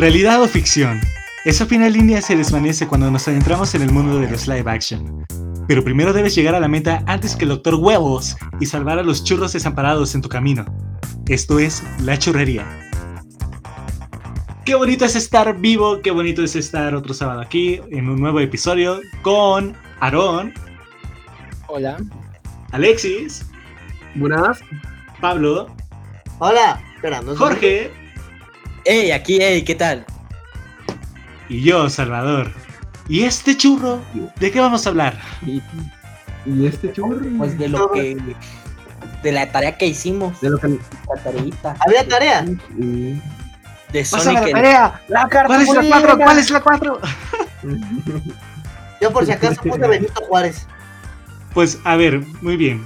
¿Realidad o ficción? Esa final línea se desvanece cuando nos adentramos en el mundo de los live action. Pero primero debes llegar a la meta antes que el Doctor Huevos y salvar a los churros desamparados en tu camino. Esto es La Churrería. Qué bonito es estar vivo, qué bonito es estar otro sábado aquí en un nuevo episodio con Aarón. Hola. Alexis. Buenas. Pablo. Hola. Espera, no Jorge. Hey, aquí, hey, ¿qué tal? Y yo, Salvador. ¿Y este churro? ¿De qué vamos a hablar? ¿Y, y este churro? Pues de lo que. De la tarea que hicimos. De lo que... La tareita. ¿Había tarea? Sí. De Sonic. la tarea. La ¿Cuál es la 4? ¿Cuál es la 4? Yo por si acaso puse Benito Juárez. Pues a ver, muy bien.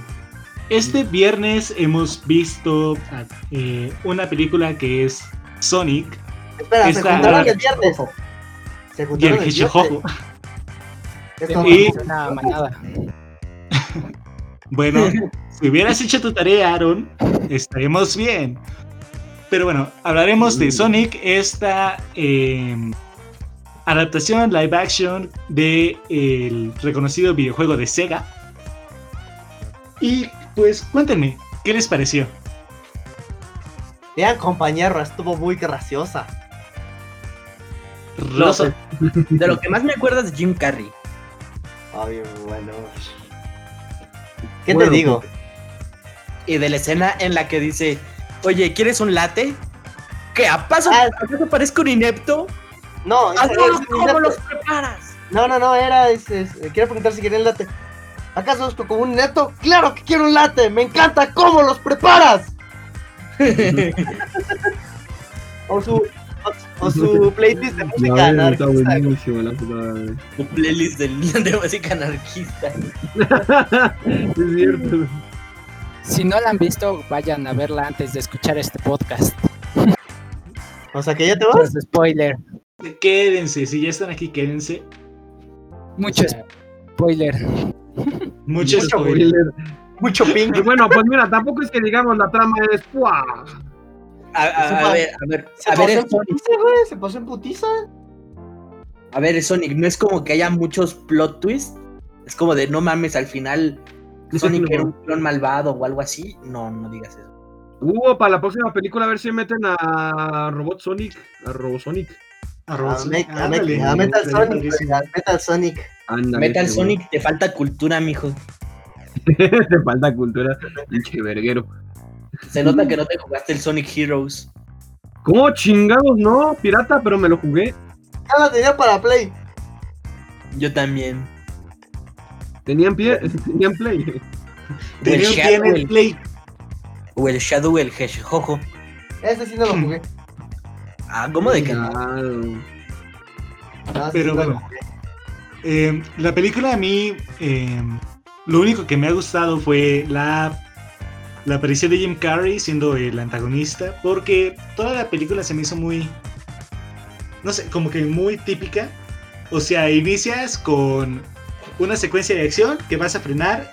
Este viernes hemos visto eh, una película que es Sonic Espera, se Esta- juntaron el viernes. Se y el el Hichojojo. viernes. Es como- Y- Una manada. Bueno, si hubieras hecho tu tarea, Aaron, estaríamos bien. Pero bueno, hablaremos de Sonic, esta eh, adaptación live action de el reconocido videojuego de Sega. Y pues cuéntenme, ¿qué les pareció? Vean, compañero, estuvo muy graciosa. Rosa. De lo que más me acuerdo es Jim Carrey. Ay, bueno. ¿Qué Bueno, te digo? Y de la escena en la que dice: Oye, ¿quieres un latte? ¿Qué? ¿Acaso, Ah. ¿acaso parezco un inepto? No, ese- Hazlo, ese- ¿Cómo los preparas? no, no, no, era. ese- ese- quiero preguntar si quieren latte. ¿Acaso es como un neto? ¡Claro que quiero un latte! ¡Me encanta cómo los preparas! O su, o, o su playlist de música está anarquista. buenísimo la puta madre. Un playlist del- de música anarquista. Es cierto. Si no la han visto, vayan a verla antes de escuchar este podcast. O sea que ya te vas. Pues, spoiler, Quédense, si ya están aquí, quédense. mucho spoiler. Mucho Mucho spoiler. Mucho ping. Y bueno, pues mira, tampoco es que digamos la trama es ¡pua! A, a- a ver, a ver, Se a pasó ver, en Sonic, putiza, güey. Se pasó en putiza. a ver, Sonic, no es como que haya muchos plot twists. Es como de no mames, al final Sonic era un clon malvado o algo así. No, no digas eso. Uh, para la próxima película a ver si meten a Robot Sonic, a Robosonic. A, a Metal Sonic. a Metal Sonic. Metal Sonic, te falta cultura, mijo. Te falta cultura, pinche verguero. Se nota que no te jugaste el Sonic Heroes. ¿Cómo chingados no? Pirata, pero me lo jugué. Ya la tenía para Play. Yo también. Tenían pie, tenían play. Tenía un El Shadow, play. O el Shadow, el Hedgehog. Ese sí no lo jugué. Ah, ¿cómo de que no? Ese Pero sí bueno. Eh, la película a mí, eh, lo único que me ha gustado fue la, la aparición de Jim Carrey siendo el antagonista, porque toda la película se me hizo muy, no sé, como que muy típica. O sea, inicias con una secuencia de acción que vas a frenar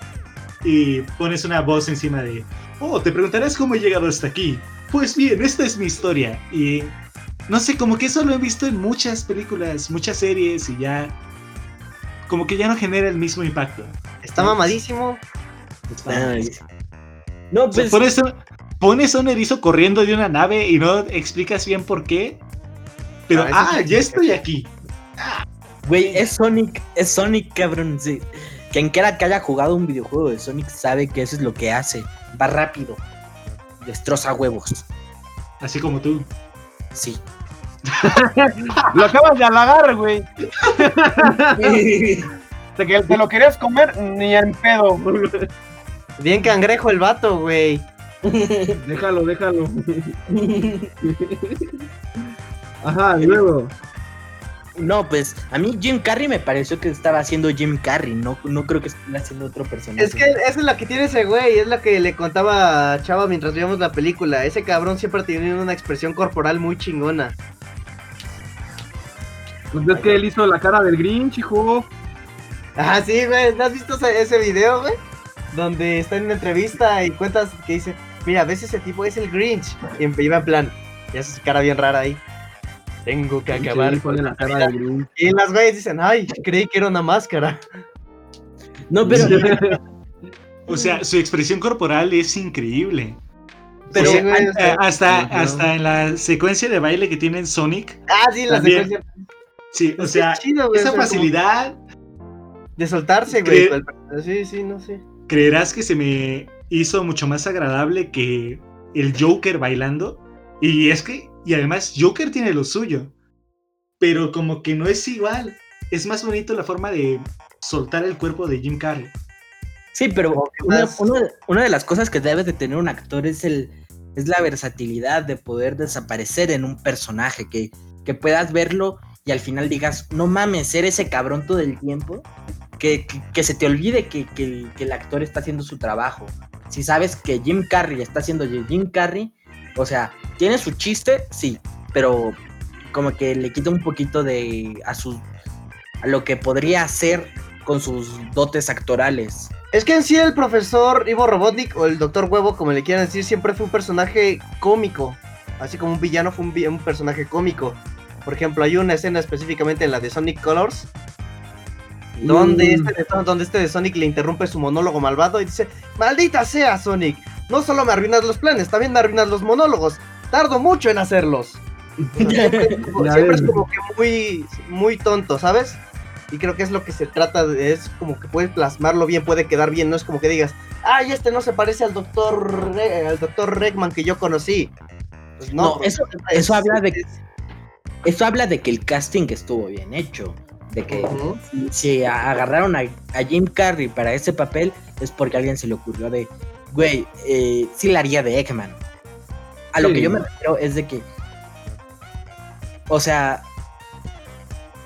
y pones una voz encima de, oh, te preguntarás cómo he llegado hasta aquí. Pues bien, esta es mi historia. Y no sé, como que eso lo he visto en muchas películas, muchas series y ya como que ya no genera el mismo impacto. Está mamadísimo. No, O sea, pues. por eso pones a un erizo corriendo de una nave y no explicas bien por qué. Pero, Ah, ah, ya estoy aquí. Güey, es Sonic, es Sonic, cabrón. sí. Quien quiera que haya jugado un videojuego de Sonic sabe que eso es lo que hace. Va rápido. Destroza huevos. Así como tú. Sí. Lo acabas de halagar, güey. De que te lo querías comer ni en pedo. Bien cangrejo el vato, güey. Déjalo, déjalo. Ajá, luego. No, pues a mí Jim Carrey me pareció que estaba haciendo Jim Carrey. No, no creo que estuviera haciendo otro personaje. Es que esa es la que tiene ese güey, es la que le contaba a Chava mientras veíamos la película. Ese cabrón siempre tiene una expresión corporal muy chingona. Pues ves que él hizo la cara del Grinch, hijo. Ah, sí, güey, ¿no has visto ese, video, güey? Donde está en una entrevista y cuentas que dice, mira, ves ese tipo es el Grinch. Y iba en plan, y hace su cara bien rara ahí. Tengo que acabar pone con la la cara de Grinch. Y las güeyes dicen, ay, creí que era una máscara. No, pero, O sea, su expresión corporal es increíble. pero Sí, güey, o sea, hasta, hasta en la secuencia de baile que tiene en Sonic. ah, sí, la también. secuencia. Sí, o Es sea, chido, güey, o esa sea, como facilidad, De soltarse, güey. Cre- el- Sí, sí, no sé. creerás que se me hizo mucho más agradable que el Joker bailando. Y es que, y además, Joker tiene lo suyo. Pero como que no es igual. Es más bonito la forma de soltar el cuerpo de Jim Carrey. sí, pero una de las cosas que debe de tener un actor es el es la versatilidad de poder desaparecer en un personaje, que, que puedas verlo y al final digas, no mames, ser ese cabrón todo el tiempo, que, que- se te olvide que, que- el actor está haciendo su trabajo. Si sabes que Jim Carrey está haciendo Jim Carrey, o sea, tiene su chiste, sí, pero como que le quita un poquito de a sus a lo que podría hacer con sus dotes actorales. Es que en sí el profesor Ivo Robotnik o el doctor Huevo, como le quieran decir, siempre fue un personaje cómico. Así como un villano fue un, un personaje cómico. Por ejemplo, hay una escena específicamente en la de Sonic Colors, donde, Mm. este, de, donde este de Sonic le interrumpe su monólogo malvado y dice, maldita sea Sonic, no solo me arruinas los planes, también me arruinas los monólogos. Tardo mucho en hacerlos. Siempre, es como que muy, muy tonto, ¿sabes? Y creo que es lo que se trata de, es como que puedes plasmarlo bien, puede quedar bien, no es como que digas, ay, este no se parece al doctor, Re- al doctor Regman que yo conocí. Pues no, No, eso- es- eso habla de- es- Eso habla de que el casting estuvo bien hecho. De que si, agarraron a, a Jim Carrey para ese papel es porque a alguien se le ocurrió de, güey, eh, sí la haría de Eggman. A lo que yo me refiero es de que, o sea,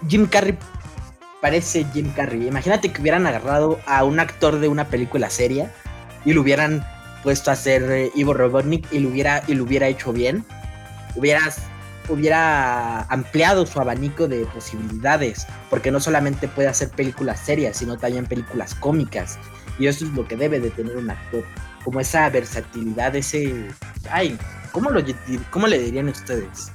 Jim Carrey parece Jim Carrey. Imagínate que hubieran agarrado a un actor de una película seria y lo hubieran puesto a hacer eh, Ivo Robotnik y lo hubiera, y lo hubiera hecho bien. Hubieras hubiera ampliado su abanico de posibilidades, porque no solamente puede hacer películas serias, sino también películas cómicas. Y eso es lo que debe de tener un actor, como esa versatilidad, ese... Ay, ¿cómo, lo, cómo le dirían ustedes?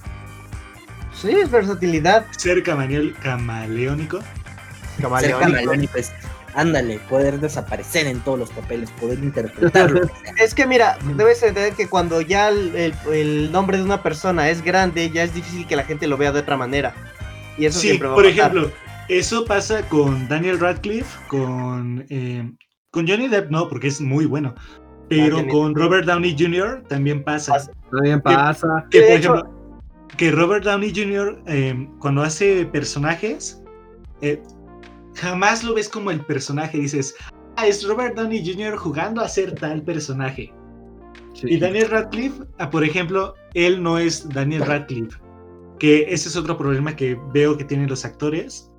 Sí, es versatilidad. Ser camaleón- camaleónico. Ser camaleónico. camaleónico es, ándale, poder desaparecer en todos los papeles, poder interpretarlo. Es que mira, debes entender que cuando ya el, el- el nombre de una persona es grande, ya es difícil que la gente lo vea de otra manera. Y eso Sí, siempre va a por pasar. ejemplo, eso pasa con Daniel Radcliffe, con, eh, con Johnny Depp, no, porque es muy bueno. Pero con Robert Downey Jr. también pasa. Pasa. También pasa. Que, por hecho- ejemplo, que Robert Downey Jr. eh, cuando hace personajes, eh, jamás lo ves como el personaje. Dices, ah, es Robert Downey Jr. jugando a ser tal personaje. Sí. Y Daniel Radcliffe, ah, por ejemplo, él no es Daniel Radcliffe. Que ese es otro problema que veo que tienen los actores.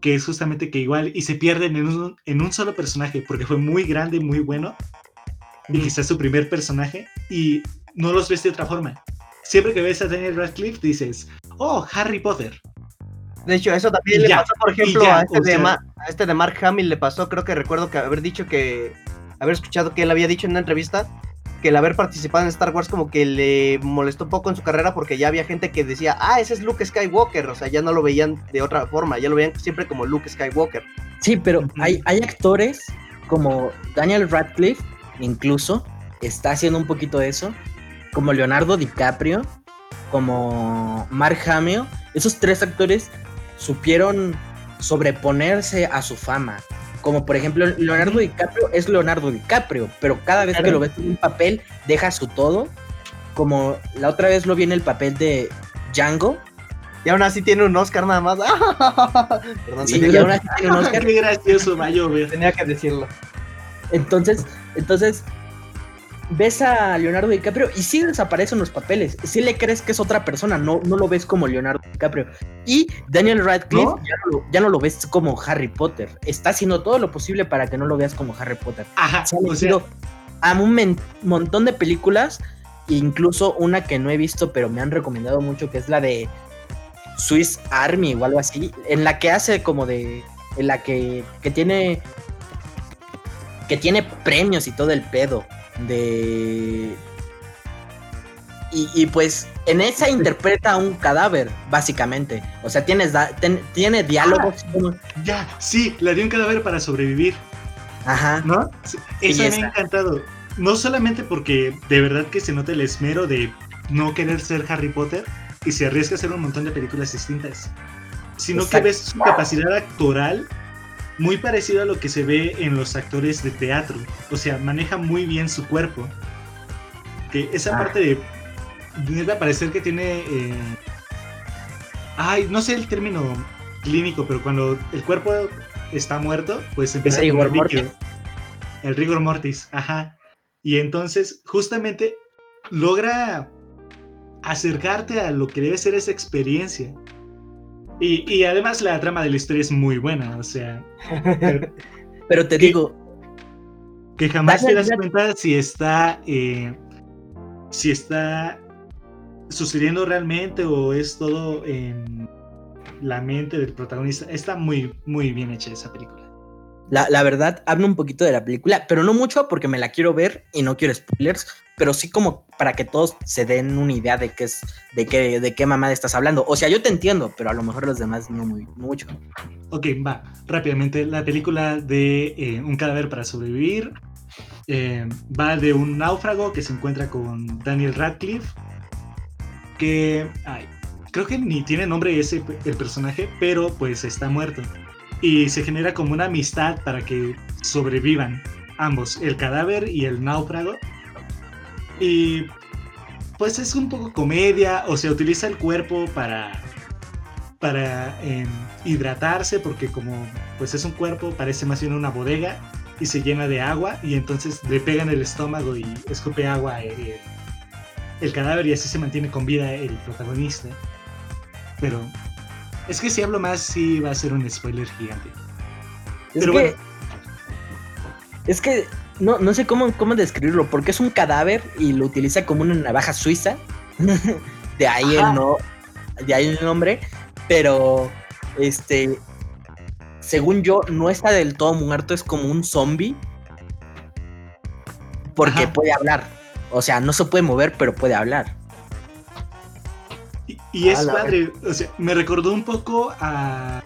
Que es justamente que igual y se pierden en un, en un solo personaje porque fue muy grande muy bueno. Y quizás su primer personaje. Y no los ves de otra forma. Siempre que ves a Daniel Radcliffe dices, oh, Harry Potter. De hecho, eso también Y le ya, pasó, por ejemplo, ya, a, este de sea- Ma- a este de Mark Hamill le pasó, creo que recuerdo que haber dicho que, haber escuchado que él había dicho en una entrevista que el haber participado en Star Wars como que le molestó un poco en su carrera porque ya había gente que decía, ah, ese es Luke Skywalker, o sea, ya no lo veían de otra forma, ya lo veían siempre como Luke Skywalker. Sí, pero hay, hay actores como Daniel Radcliffe, incluso, está haciendo un poquito eso, como Leonardo DiCaprio, como Mark Hamill. Esos tres actores supieron sobreponerse a su fama. Como por ejemplo, Leonardo DiCaprio es Leonardo DiCaprio, pero cada vez que lo ves en un papel, deja su todo. Como la otra vez lo vi en el papel de Django. Y aún así tiene un Oscar nada más. Perdón, Sí, y aún así tiene un Oscar. Qué gracioso llover. tenía que decirlo. Entonces, entonces, ves a Leonardo DiCaprio y sí desaparece en los papeles. Sí le crees que es otra persona, no, no lo ves como Leonardo DiCaprio. Y Daniel Radcliffe ¿No? Ya, no lo, ya no lo ves como Harry Potter. Está haciendo todo lo posible para que no lo veas como Harry Potter. Ajá, Se ha o sea, metido a un montón de películas, incluso una que no he visto, pero me han recomendado mucho, que es la de Swiss Army o algo así, en la que hace como de, en la que, que tiene, que tiene premios y todo el pedo de... Y, y, pues en esa interpreta a un cadáver, básicamente. O sea, tienes da- ten- tiene diálogos. Ya, sí, le dio un cadáver para sobrevivir, Ajá. ¿no? Sí, Eso me ha encantado. No solamente porque de verdad que se nota el esmero de no querer ser Harry Potter y se arriesga a hacer un montón de películas distintas, sino que ves su capacidad actoral muy parecida a lo que se ve en los actores de teatro. O sea, maneja muy bien su cuerpo. Que esa Ah. parte de. Debe parecer que tiene. eh, ay, no sé el término clínico, pero cuando el cuerpo está muerto, pues empieza a rigor mortis. El rigor mortis, ajá. Y entonces, justamente, logra acercarte a lo que debe ser esa experiencia. Y, y además la trama de la historia es muy buena, o sea, Pero te digo, que jamás te das cuenta si está, eh, si está sucediendo realmente o es todo en la mente del protagonista. Está muy, muy bien hecha esa película. La, la verdad, hablo un poquito de la película, pero no mucho porque me la quiero ver y no quiero spoilers, pero sí como para que todos se den una idea de qué es, de qué, de qué mamada estás hablando. O sea, yo te entiendo, pero a lo mejor los demás no, muy, mucho. Ok, va, rápidamente. La película de eh, Un cadáver para sobrevivir eh, va de un náufrago que se encuentra con Daniel Radcliffe, que ay, creo que ni tiene nombre ese el personaje, pero pues está muerto. Y se genera como una amistad para que sobrevivan ambos, el cadáver y el náufrago. Y pues es un poco comedia, o se utiliza el cuerpo para para eh, hidratarse porque como pues es un cuerpo parece más bien una bodega y se llena de agua y entonces le pegan el estómago y escupe agua el, el cadáver y así se mantiene con vida el protagonista pero es que si hablo más sí va a ser un spoiler gigante Es Pero que, bueno. es que no, no sé cómo, cómo describirlo, porque es un cadáver y lo utiliza como una navaja suiza. de ahí Ajá. el no, de ahí el nombre, pero este según yo no está del todo muerto, es como un zombie. Porque Ajá. puede hablar. O sea, no se puede mover, pero puede hablar. Y, es padre o sea me recordó un poco a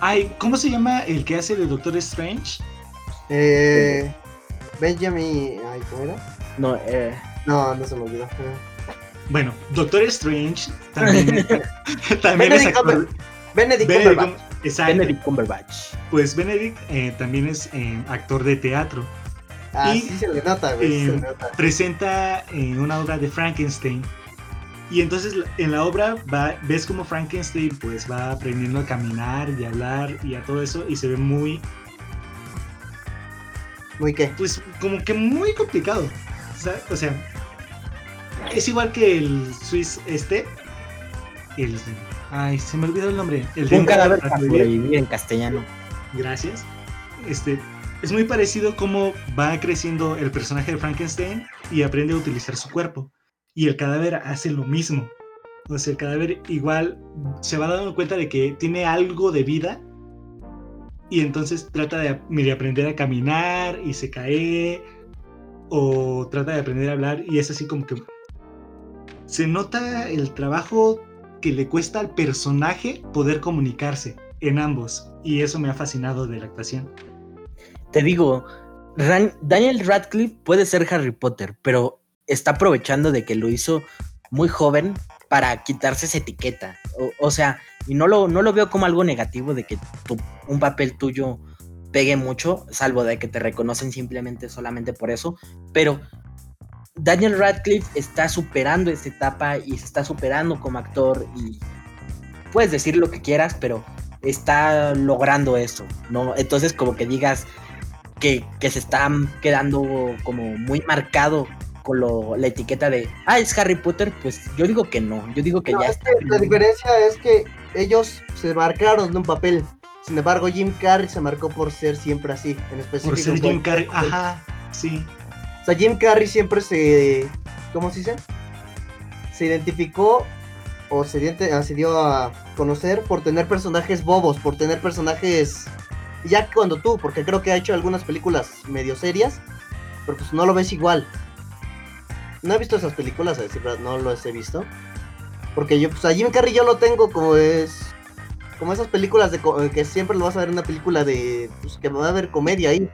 ay cómo se llama el que hace de Doctor Strange Eh, Benjamin. Ay, ¿cómo era? No, eh, No, no se me olvidó. bueno Doctor Strange también también es Benedict actor Benedict Benedict Cumberbatch. Exacto. Benedict Cumberbatch. Pues Benedict eh, también es eh, actor de teatro. Ah, Y, sí se le nota, güey. se eh, le nota. Presenta eh, una obra de Frankenstein. Y entonces en la obra va, ves como Frankenstein pues va aprendiendo a caminar y a hablar y a todo eso y se ve muy, Muy qué. pues como que muy complicado. ¿sabes? O sea, es igual que el Swiss este. El, ay, se me olvidó el nombre. El de Un cadáver para sobrevivir. sobrevivir en castellano. Gracias. Este, es muy parecido cómo va creciendo el personaje de Frankenstein y aprende a utilizar su cuerpo. Y el cadáver hace lo mismo. O sea, el cadáver igual se va dando cuenta de que tiene algo de vida. Y entonces trata de, medio aprender a caminar y se cae. O trata de aprender a hablar y es así como que... Se nota el trabajo que le cuesta al personaje poder comunicarse en ambos. Y eso me ha fascinado de la actuación. Te digo, Daniel Radcliffe puede ser Harry Potter, pero está aprovechando de que lo hizo muy joven para quitarse esa etiqueta. O, o sea, y no lo, no lo veo como algo negativo de que tu- un papel tuyo pegue mucho, salvo de que te reconocen simplemente solamente por eso. Pero Daniel Radcliffe está superando esta etapa y se está superando como actor y puedes decir lo que quieras, pero está logrando eso, ¿no? Entonces como que digas que, que se está quedando como muy marcado con lo- la etiqueta de, ah, es Harry Potter, pues yo digo que no, yo digo que No, ya es que la diferencia es que ellos se marcaron de un papel. Sin embargo, Jim Carrey se marcó por ser siempre así, en específico. Por ser en Jim Carrey. Ajá, sí. O sea, Jim Carrey siempre se. ¿Cómo se dice? Se identificó o se, ah, se dio a conocer por tener personajes bobos, por tener personajes. Ya cuando tú, porque creo que ha hecho algunas películas medio serias, pero pues no lo ves igual. No he visto esas películas, a decir verdad, no las he visto. Porque yo, pues a Jim Carrey yo lo tengo como es. Como esas películas de co- que siempre lo vas a ver en una película de. Pues que va a haber comedia ahí.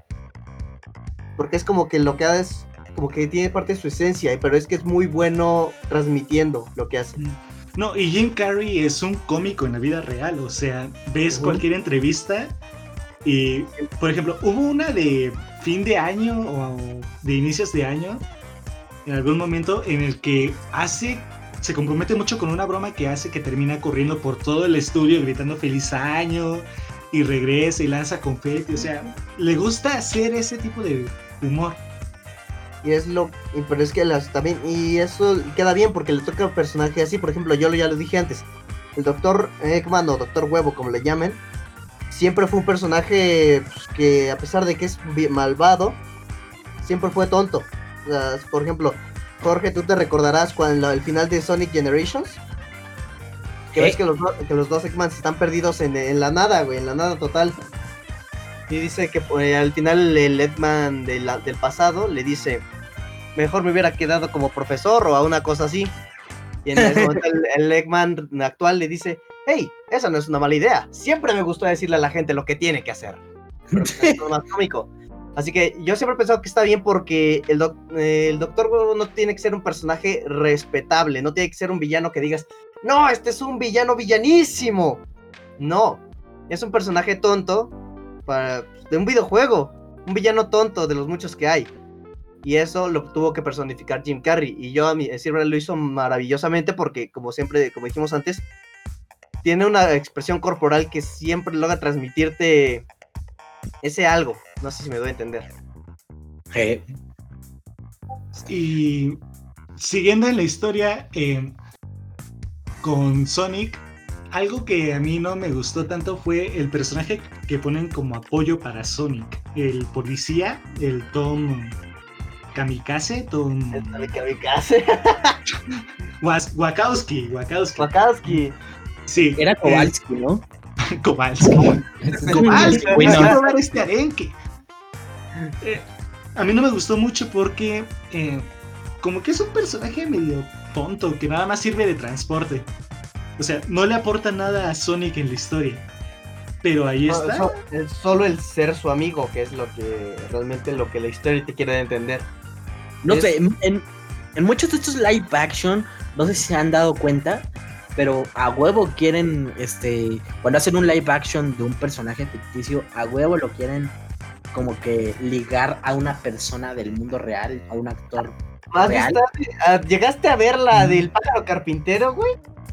Porque es como que lo que hace es. Como que tiene parte de su esencia, pero es que es muy bueno transmitiendo lo que hace. No, y Jim Carrey es un cómico en la vida real, o sea, ves cualquier entrevista y, por ejemplo, hubo una de fin de año o de inicios de año, en algún momento en el que hace, se compromete mucho con una broma que hace que termina corriendo por todo el estudio gritando feliz año y regresa y lanza confeti, o sea, le gusta hacer ese tipo de humor. Y es lo. Pero es que también. Y eso queda bien porque le toca un personaje así. Por ejemplo, yo ya lo dije antes. El doctor Eggman o doctor Huevo, como le llamen. Siempre fue un personaje pues, que, a pesar de que es malvado, siempre fue tonto. Por ejemplo, Jorge, tú te recordarás cuando el final de Sonic Generations. Que ves que los, que los dos Eggmans están perdidos en, en la nada, güey, en la nada total. Y dice que eh, al final el Eggman de la- del pasado le dice, mejor me hubiera quedado como profesor o a una cosa así. Y en ese momento el, el Eggman actual le dice, hey, esa no es una mala idea. Siempre me gustó decirle a la gente lo que tiene que hacer. Pero es más cómico. Así que yo siempre he pensado que está bien porque el, eh, Doctor no tiene que ser un personaje respetable, no tiene que ser un villano que digas, no, este es un villano villanísimo. No, es un personaje tonto para, de un videojuego, un villano tonto de los muchos que hay. Y eso lo tuvo que personificar Jim Carrey. Y yo a mi verdad, lo hizo maravillosamente porque, como siempre, como dijimos antes, tiene una expresión corporal que siempre logra transmitirte ese algo. No sé si me doy a entender. Eh, Y siguiendo en la historia eh, con Sonic, algo que a mí no me gustó tanto fue el personaje que ponen como apoyo para Sonic. El policía, el Tom Kamikaze, Tom El kamikaze. Was- Wakowski, Wakowski. Wakowski. Sí, Era Kowalski, ¿no? Kowalski. Kowalski, voy a probar este arenque. Eh, a mí no me gustó mucho porque eh, como que es un personaje medio tonto que nada más sirve de transporte. O sea, no le aporta nada a Sonic en la historia. Pero ahí No, está. es solo el ser su amigo, que es lo que realmente lo que la historia te quiere entender. No Es- sé, en, en- en muchos de estos live action, no sé si se han dado cuenta, pero a huevo quieren, este, cuando hacen un live action de un personaje ficticio, a huevo lo quieren como que ligar a una persona del mundo real, a un actor. Más ¿Real? ah, ¿Llegaste a ver la del pájaro carpintero, güey?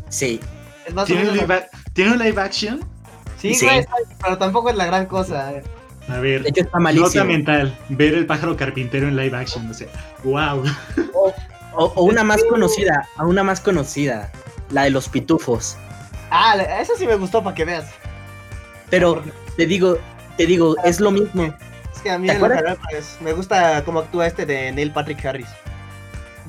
Sí, Es más ¿Tiene un, live ac- ¿Tiene un live action? Sí, Sí. güey, pero tampoco es la gran cosa. eh. A ver, de hecho está nota malísimo. mental. Ver el pájaro carpintero en live action. O sea, wow. O, o una más conocida, a una más conocida, la de los pitufos. Ah, esa sí me gustó para que veas. Pero te digo, te digo, es lo mismo. Es que a mí pues, me gusta cómo actúa este de Neil Patrick Harris.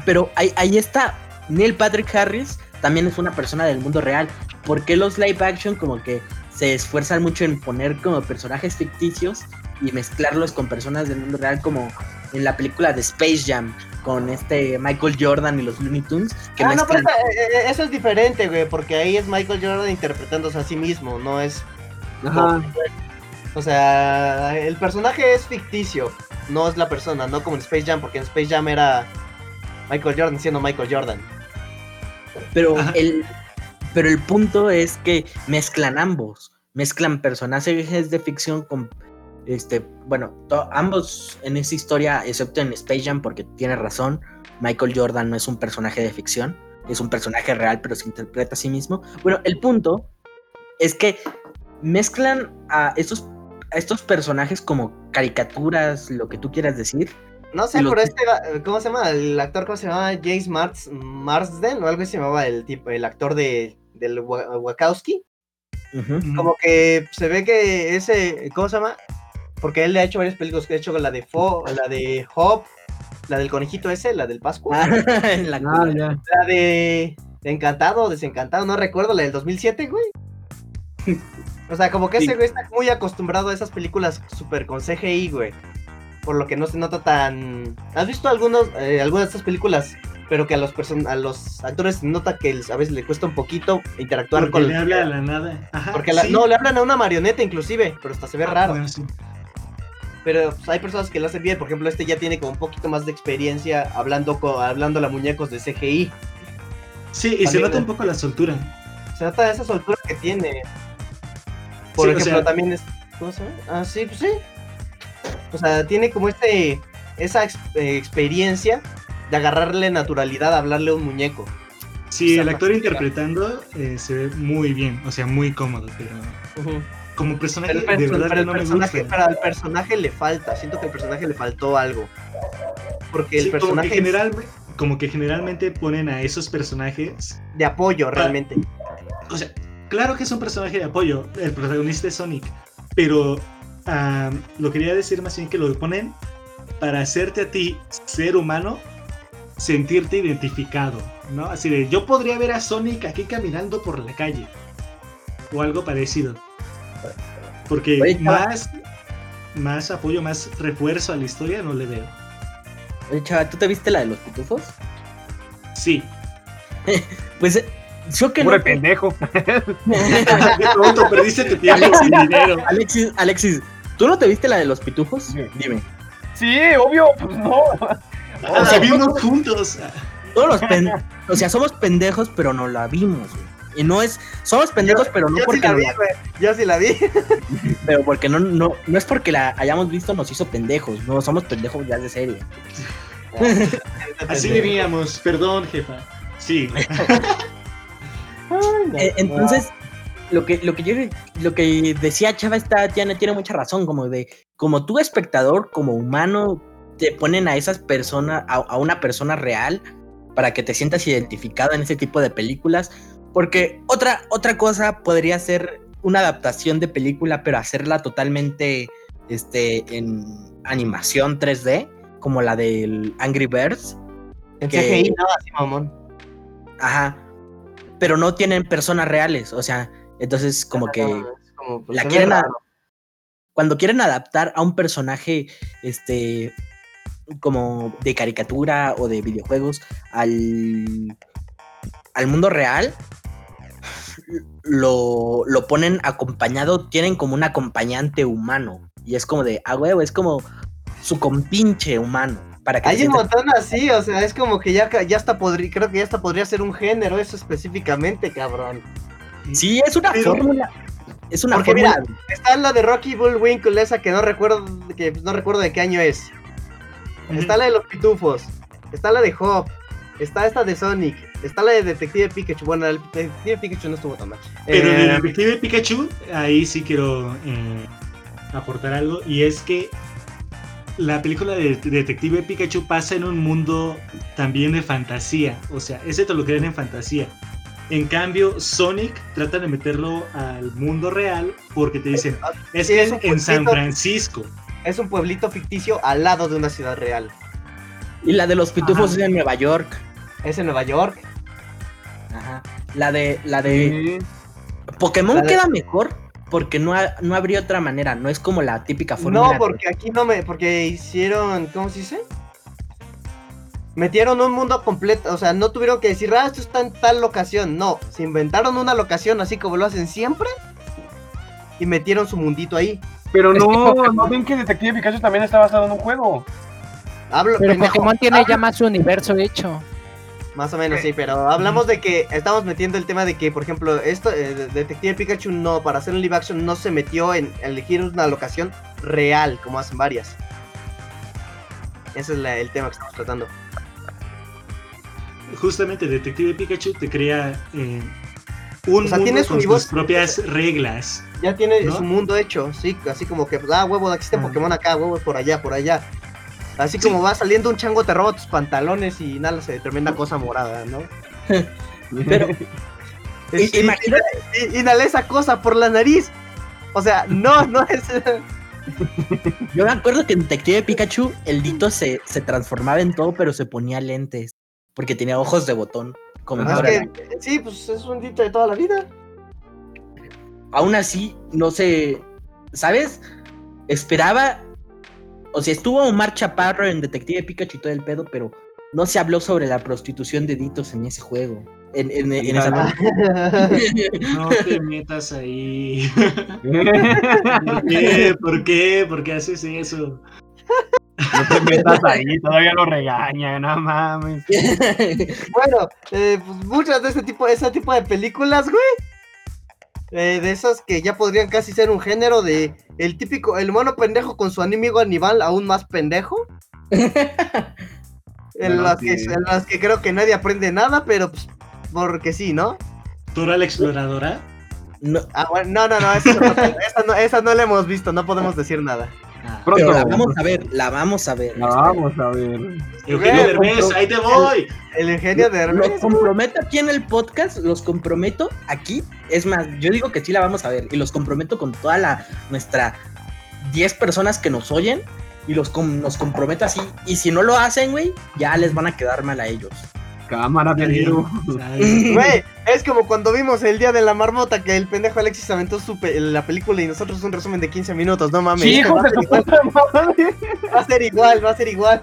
Pero ahí, ahí está. Neil Patrick Harris también es una persona del mundo real. ¿Por qué los live action como que se esfuerzan mucho en poner como personajes ficticios y mezclarlos con personas del mundo real como en la película de Space Jam con este Michael Jordan y los Looney Tunes que ah, no, pero esa- eh, eh, eso es diferente, güey, porque ahí es Michael Jordan interpretándose a sí mismo, no es... Ajá. O sea, el personaje es ficticio, no es la persona, no como en Space Jam, porque en Space Jam era Michael Jordan siendo Michael Jordan. Pero Ajá. el, pero el punto es que mezclan ambos. Mezclan personajes de ficción con. Este, bueno, ambos en esa historia, excepto en Space Jam, porque tiene razón, Michael Jordan no es un personaje de ficción, es un personaje real, pero se interpreta a sí mismo. Bueno, el punto es que mezclan a estos, a estos personajes como caricaturas, lo que tú quieras decir, No sé, pero este, ¿cómo se llama? El actor, ¿cómo se llama? James Mars, Marsden o algo así se llamaba el tipo, el actor de, del Wa- Wachowski. Como que se ve que ese, ¿cómo se llama? Porque él le ha hecho varias películas, que ha hecho la de Fo, la de Hop, la del conejito ese, la del Pascua, En la- Ah, ya. la de Encantado o Desencantado, no recuerdo, la del 2007, güey. O sea, como que ese güey está muy acostumbrado a esas películas super con CGI, güey. Por lo que no se nota tan... ¿Has visto algunos, eh, algunas de estas películas pero que a los person a los actores se nota que a veces le cuesta un poquito interactuar Porque con le habla a la nada. Ajá, porque la- sí. no le hablan a una marioneta inclusive, pero hasta se ve Ah, raro. bueno, sí. Pero pues, hay personas que lo hacen bien, por ejemplo, este ya tiene como un poquito más de experiencia hablando co- hablando a muñecos de CGI. Sí, y se nota un poco la soltura. Se nota esa soltura que tiene. Por Sí, o ejemplo, sea- también es. ¿Cómo se llama? Ah, sí, pues sí. O sea, tiene como este. Esa ex- eh, experiencia de agarrarle naturalidad a hablarle a un muñeco. Sí, el actor interpretando eh, se ve muy bien, o sea, muy cómodo, pero como personaje el de verdad pero el no me personaje, gusta. pero al personaje le falta. Siento que al personaje le faltó algo. Porque el Sí, como, personaje que general, como que generalmente ponen a esos personajes, es de apoyo realmente. o sea, claro que es un personaje de apoyo, el protagonista es Sonic, pero lo quería decir más bien que lo ponen para hacerte a ti, ser humano, sentirte identificado, ¿no? Así de, yo podría ver a Sonic aquí caminando por la calle, o algo parecido. Porque Oye, más, más apoyo, más refuerzo a la historia no le veo. Oye, chava, ¿tú te viste la de los pitufos? Sí. Pues eh, yo que no. Pendejo. De pronto perdiste tu tiempo Alexis. sin dinero. Alexis, Alexis, ¿tú no te viste la de los pitufos? Sí. Dime. Sí, obvio, pues no. Ah, la vimos juntos. Todos los pen... O sea, somos pendejos, pero no la vimos, güey. Y no es. Somos pendejos, pero no Yo sí porque la no vi, la- güey. Yo sí la vi. Pero porque no, no, no es porque la hayamos visto, nos hizo pendejos. No, somos pendejos ya de serie. Así diríamos. Perdón, jefa. Sí. Eh, entonces, lo que, lo que yo lo que decía Chava está, tiene, tiene mucha razón, como de, como tú espectador, como humano, te ponen a esas personas, a, a una persona real, para que te sientas identificado en ese tipo de películas. Porque otra, otra cosa podría ser una adaptación de película, pero hacerla totalmente este, en animación 3D, como la del Angry Birds. En que- CGI, no, así mamón. Ajá. Pero no tienen personas reales. O sea, entonces como que como, pues, la quieren a- cuando quieren adaptar a un personaje, este, como de caricatura o de videojuegos al, al mundo real, lo, lo ponen acompañado, tienen como un acompañante humano. Y es como de, ah, huevo, es como su compinche humano. Para que Hay un montón así, o sea, es como que ya, ya hasta podría, creo que ya hasta podría ser un género eso específicamente, cabrón. Sí, es una Pero- fórmula. Es una Porque fórmula. Está la de Rocky Bullwinkle, esa que no recuerdo, que no recuerdo de qué año es. Está la de los pitufos, está la de Hop, está esta de Sonic, está la de Detective Pikachu. Bueno, el Detective Pikachu no estuvo tan mal. Pero Eh, de Detective Pikachu, ahí sí quiero eh, aportar algo. Y es que la película de Detective Pikachu pasa en un mundo también de fantasía. O sea, ese te lo crean en fantasía. En cambio, Sonic trata de meterlo al mundo real porque te dicen, es Sí, que es es un en San. Francisco. es un pueblito ficticio al lado de una ciudad real. Y la de los pitufos Ajá. es en Nueva York. Es en Nueva York. Ajá. La de, la de Pokémon La de- queda mejor porque no, ha- no habría otra manera. No es como la típica fórmula. No, porque aquí no me. Porque hicieron. ¿Cómo se dice? Metieron un mundo completo. O sea, no tuvieron que decir, ah, esto está en tal locación. No, se inventaron una locación así como lo hacen siempre. Y metieron su mundito ahí. Pero no, Pokémon- no ven que Detective Pikachu también está basado en un juego. Hablo, Pero pendejo, Pokémon tiene hablo- ya más su universo hecho. Más o menos, sí, pero hablamos de que estamos metiendo el tema de que, por ejemplo, esto, eh, de- Detective Pikachu no, para hacer un live action no se metió en elegir una locación real, como hacen varias. Ese es la- el tema que estamos tratando. Justamente Detective Pikachu te crea eh, un O sea, mundo tiene con sus propias reglas. Ya tiene ¿No? su mundo hecho, sí, así como que, ah, huevo, existe Ah. Pokémon acá, huevo, por allá, por allá. Así Sí. como va saliendo un chango, te roba tus pantalones y nada, se tremenda cosa morada, ¿no? Pero Es- I- imagina- y- y- Inhalé esa cosa por la nariz. O sea, no, no es. yo me acuerdo que en Detective Pikachu el Dito se, se transformaba en todo, pero se ponía lentes. Porque tenía ojos de botón. Como en Es que, sí, pues es un dito de toda la vida. Aún así, no sé. ¿Sabes? Esperaba. O sea, estuvo Omar Chaparro en Detective Pikachu y todo el pedo, pero no se habló sobre la prostitución de Ditos en ese juego. En, en- en esa. No te metas ahí. ¿Por qué? ¿Por qué? ¿Por qué haces eso? No te metas ahí, todavía lo regaña, no mames. Bueno, eh, pues muchas de ese tipo, ese tipo de películas, güey. eh, de esas que ya podrían casi ser un género de el típico, el mono pendejo con su enemigo animal aún más pendejo. en, Bueno, las sí. que, en las que creo que nadie aprende nada, pero pues, porque sí, ¿no? ¿Dora la exploradora? No, Ah, bueno, no, no, no, esa, esa no, esa no la hemos visto, no podemos decir nada. Ah. Pronto. pero la vamos a ver, la vamos a ver. No, vamos a ver. Eugenio Derbez, ahí te voy. El ingenio de Los Hermes. comprometo aquí en el podcast, los comprometo aquí. Es más, yo digo que sí la vamos a ver y los comprometo con toda la nuestra 10 personas que nos oyen y los com- nos comprometo así. Y si no lo hacen, güey, ya les van a quedar mal a ellos. Cámara. Ay, Güey, es como cuando vimos el día de la marmota que el pendejo Alexis aventó su pe- la película y nosotros un resumen de 15 minutos, no mames. Sí, hijo va, a de ser va a ser igual, va a ser igual.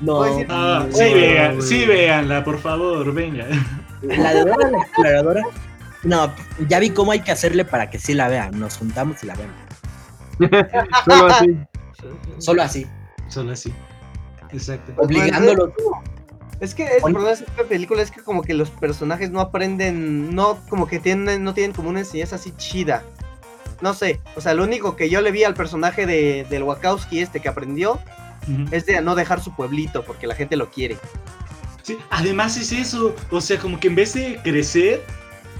No, decir- Ah, sí, Güey, vean, sí, véanla, por favor, venga. la de la exploradora. No, ya vi cómo hay que hacerle para que sí la vean. Nos juntamos y la vean. Solo así. Solo así, Solo así. Exacto. obligándolos. Es que el problema de esta película es que como que los personajes no aprenden, no como que tienen, no tienen como una enseñanza así chida. No sé, o sea, lo único que yo le vi al personaje de, del Wakowski este que aprendió es de no dejar su pueblito porque la gente lo quiere. Sí, además es eso, o sea, como que en vez de crecer,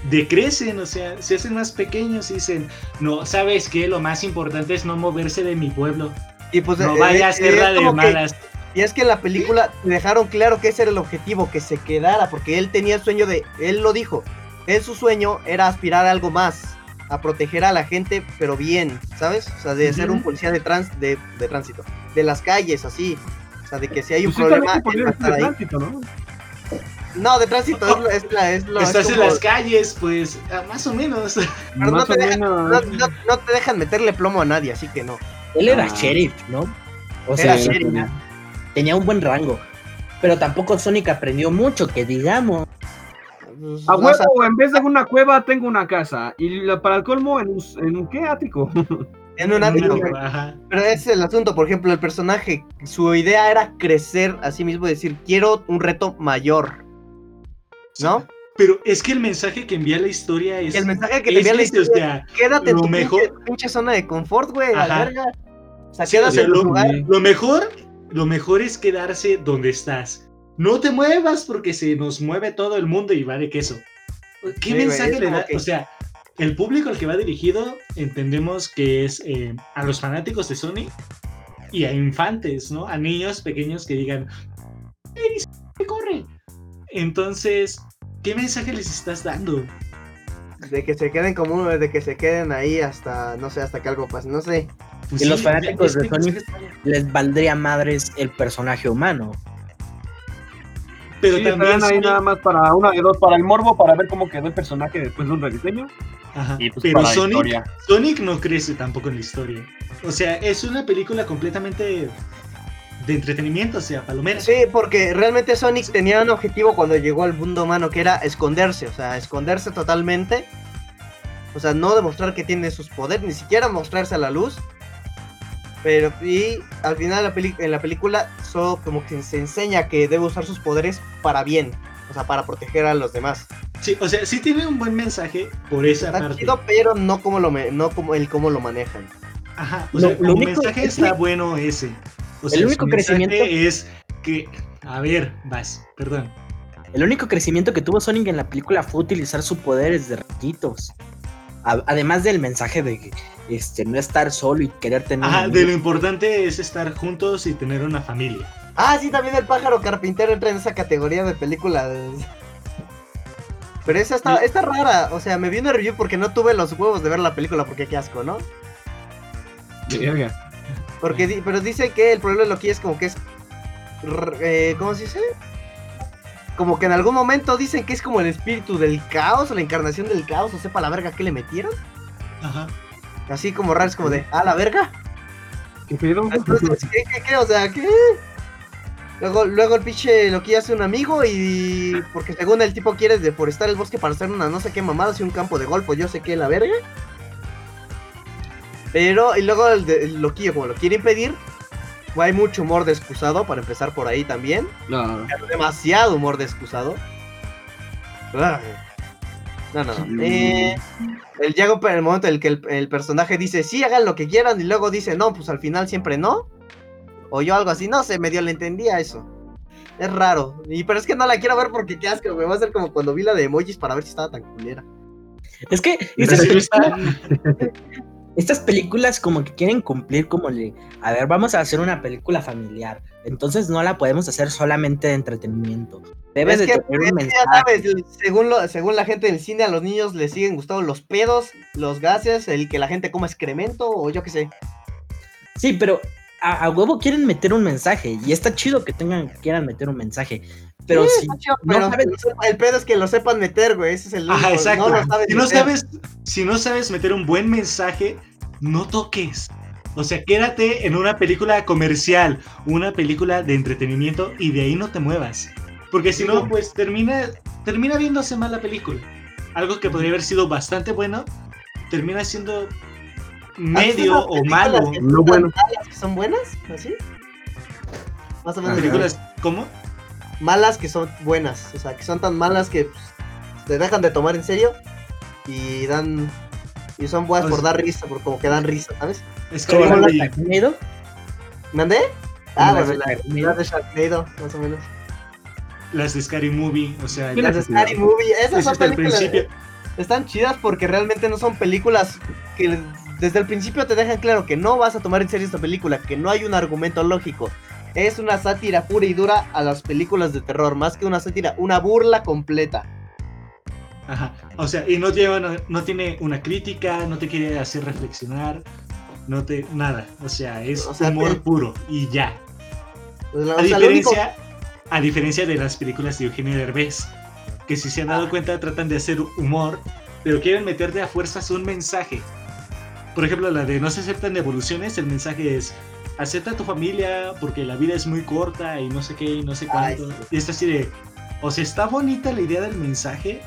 decrecen, o sea, se hacen más pequeños y dicen, no, ¿sabes qué? Lo más importante es no moverse de mi pueblo. Y pues No eh, vaya a eh, ser la de que- malas. Y es que en la película dejaron claro que ese era el objetivo, que se quedara, porque él tenía el sueño de, él lo dijo, él su sueño era aspirar a algo más, a proteger a la gente, pero bien, ¿sabes? O sea, de ser un policía de, trans, de, de tránsito, de las calles, así. O sea, de que si hay un Pues sí, problema, él estar de tránsito, ¿no? No, de tránsito es, lo- es, la- es lo... es Estás en las calles, pues, ah, más o menos. Pero no te o dejan- menos. no, no- no te dejan meterle plomo a nadie, así que no. Él era Ah. sheriff, ¿no? O Era sea, sheriff. Tenía un buen rango. Pero tampoco Sonic aprendió mucho, que digamos. Pues, A o sea, huevo, en vez de una cueva, tengo una casa. Y la- para el colmo, en un, en un ¿qué? Ático. en un ático. Pero ese es el asunto, por ejemplo, el personaje, su idea era crecer a sí mismo, decir, quiero un reto mayor, ¿no? Pero es que el mensaje que envía la historia es. El mensaje que te envía la o historia, sea, quédate en tu mejor- pinche, pinche zona de confort, güey. O sea, Sí, o quédate sea, en tu lo- lugar. Lo mejor, lo mejor es quedarse donde estás. No te muevas porque se nos mueve todo el mundo y va de queso. ¿Qué Sí, mensaje le da? que- O sea, el público al que va dirigido entendemos que es eh, a los fanáticos de Sonic y a infantes, ¿no? A niños pequeños que digan, ¡Ey, se corre! Entonces, ¿qué mensaje les estás dando? De que se queden como uno, de que se queden ahí hasta, no sé, hasta que algo pase, no sé. Pues Y los fanáticos de que- Sonic les valdría madres el personaje humano. Pero Sí, también nada más para una de dos, para el morbo, para ver cómo quedó el personaje después de un rediseño. Ajá, Y pues Pero para Sonic. Sonic no crece tampoco en la historia. O sea, es una película completamente de entretenimiento, o sea, palomera. Sí, porque realmente Sonic tenía un objetivo cuando llegó al mundo humano, que era esconderse, o sea, esconderse totalmente. O sea, no demostrar que tiene sus poderes, ni siquiera mostrarse a la luz. Pero, y al final de la peli- en la película, solo como que se enseña que debe usar sus poderes para bien, o sea, para proteger a los demás. Sí, o sea, sí tiene un buen mensaje por esa Está parte. chido, pero no como lo, me- no como el cómo lo manejan. Ajá, o Lo- sea, lo único- mensaje es que- está bueno ese. O sea, El único crecimiento- es que, a ver, vas, perdón. El único crecimiento que tuvo Sonic en la película fue utilizar sus poderes de rayitos. A- Además del mensaje de que, este, no estar solo y querer tener. amigo. de lo importante es estar juntos y tener una familia. Ah, sí, también el pájaro carpintero entra en esa categoría de películas. Pero esa está, está rara. O sea, me vi una review porque no tuve los huevos de ver la película porque qué asco, ¿no? Porque di- pero dice que el problema de Loki es como que es. eh, ¿Cómo se dice? Como que en algún momento dicen que es como el espíritu del caos o la encarnación del caos, o sepa la verga que le metieron. Ajá. Así como raro, es como de, ¿ah, la verga? ¿Qué pedo? Entonces, ¿qué, qué, qué? O sea, ¿qué? Luego, luego el pinche Loki hace un amigo y porque según el tipo quiere deforestar el bosque para hacer una no sé qué mamada, y un campo de golf, o yo sé qué, la verga. Pero, y luego el, de, el Loquillo, como lo quiere impedir, hay mucho humor de excusado, para empezar por ahí también. No. Demasiado humor de excusado. Ay. No, no, no. Eh, el llega el momento en el que el, el personaje dice, sí, hagan lo que quieran, y luego dice, no, pues al final siempre no. O yo algo así, no sé, medio le entendía eso. Es raro. Y pero es que no la quiero ver porque qué asco, me va a ser como cuando vi la de emojis para ver si estaba tan culera. Es que películas, estas películas como que quieren cumplir como le... A ver, vamos a hacer una película familiar. Entonces no la podemos hacer solamente de entretenimiento. Debe Es de que, tener un que mensaje. ya sabes, según, lo- según la gente del cine, a los niños les siguen gustando los pedos, los gases, el que la gente coma excremento, o yo qué sé. Sí, pero a, a huevo quieren meter un mensaje. Y está chido que tengan, quieran meter un mensaje. Pero Sí, si chido, no pero sabes- el pedo es que lo sepan meter, güey. Ese es el Ajá, exacto. No lo sabes si, no meter. sabes, si no sabes meter un buen mensaje, no toques. O sea, quédate en una película comercial, una película de entretenimiento y de ahí no te muevas. Porque si no, pues termina, termina viéndose mal la película. Algo que podría haber sido bastante bueno, termina siendo medio o malo. No bueno. que son buenas? ¿Así? Más o menos. Películas, ¿cómo? malas que son buenas. O sea, que son tan malas que pues, te dejan de tomar en serio y dan. Y son buenas O por dar risa, por como que dan risa, ¿sabes? Scary como Movie. de Sharknado, ¿Mandé? Ah, las bueno, de la, Sharknado. las de Sharknado, más o menos. las de Scary Movie, o sea, ¿Quién ya- Las de? Scary Movie, esas son películas. Están chidas porque realmente no son películas que desde el principio te dejan claro que no vas a tomar en serio esta película, que no hay un argumento lógico. Es una sátira pura y dura a las películas de terror, más que una sátira, una burla completa. Ajá. O sea, y no lleva, no, no tiene una crítica, no te quiere hacer reflexionar, no te. nada. O sea, es O sea, humor te- puro y ya. A único- diferencia, a diferencia de las películas de Eugenio Derbez, que si se han dado cuenta tratan de hacer humor, pero quieren meterte a fuerzas un mensaje. Por ejemplo, la de no se aceptan devoluciones, el mensaje es acepta a tu familia porque la vida es muy corta y no sé qué y no sé Ay, cuánto. Y es así de, o sea, está bonita la idea del mensaje,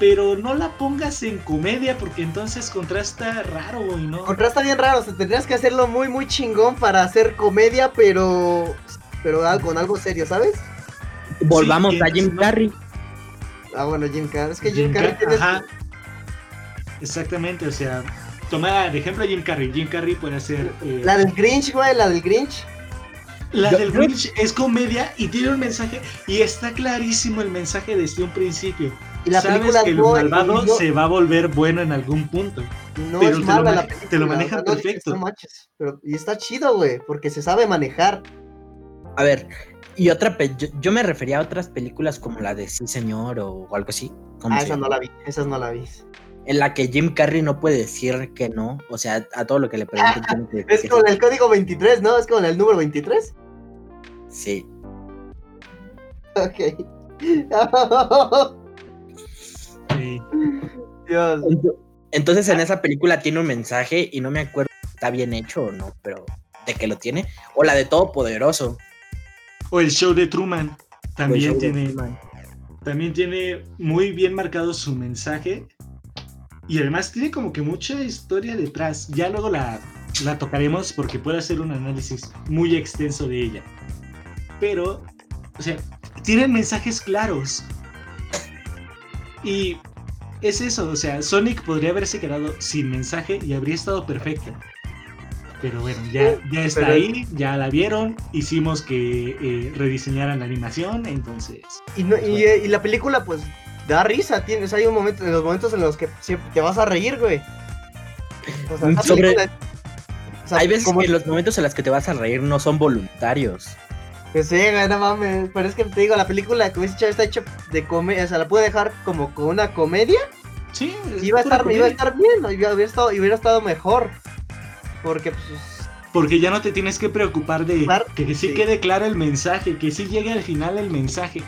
pero no la pongas en comedia porque entonces contrasta raro y no. Contrasta bien raro, o sea, tendrías que hacerlo muy muy chingón para hacer comedia, pero pero con algo serio, ¿sabes? Volvamos Sí, a Jim no- Carrey. Ah, bueno, Jim Carrey, es que Jim, Jim Carrey Car- tiene ajá. Exactamente, o sea, toma de ejemplo a Jim Carrey. Jim Carrey puede hacer. eh, la del Grinch, güey, la del Grinch. la yo- del yo- Grinch es comedia y tiene un mensaje. Y está clarísimo el mensaje desde un principio. Y la Sabes película que el malvado se va a volver bueno en algún punto. no pero es te lo mala la mane- película. te lo manejan no perfecto. "No manches", pero, y está chido, güey, porque se sabe manejar. A ver, y otra, pe- yo, yo me refería a otras películas como la de Sí Señor o, o algo así. ¿cómo Ah, esa no la vi, esas no la vi. En la que Jim Carrey no puede decir que no. O sea, a todo lo que le pregunten tiene que Es con que el código 23, ¿no? Es con el número 23. sí. Ok. Sí. Dios. Ento- Entonces en esa película tiene un mensaje y no me acuerdo si está bien hecho o no, pero de que lo tiene. O la de Todopoderoso. O el show de Truman. También tiene, también tiene muy bien marcado su mensaje. Y además tiene como que mucha historia detrás. Ya luego la, la tocaremos porque puedo hacer un análisis muy extenso de ella. Pero, o sea, tienen mensajes claros. Y es eso, o sea, Sonic podría haberse quedado sin mensaje y habría estado perfecto. Pero bueno, ya, ya está Pero- ahí, ya la vieron, hicimos que eh, rediseñaran la animación, entonces... Y, no- y, eh, y la película, pues, da risa. Tienes, hay un momento, en los momentos en los que siempre te vas a reír, güey. O sea, esa Sobre- película- o sea, Hay veces como- que los momentos en los que te vas a reír no son voluntarios. Que sí, güey, no mames. Pero es que te digo, la película, como dice Chava, está hecha de comedia. O sea, la puede dejar como con una comedia. Sí, iba a estar, iba a estar bien, y hubiera estado, y hubiera estado mejor. Porque, pues, Porque ya no te tienes que preocupar de que, sí, sí. quede claro el mensaje, que sí llegue al final el mensaje.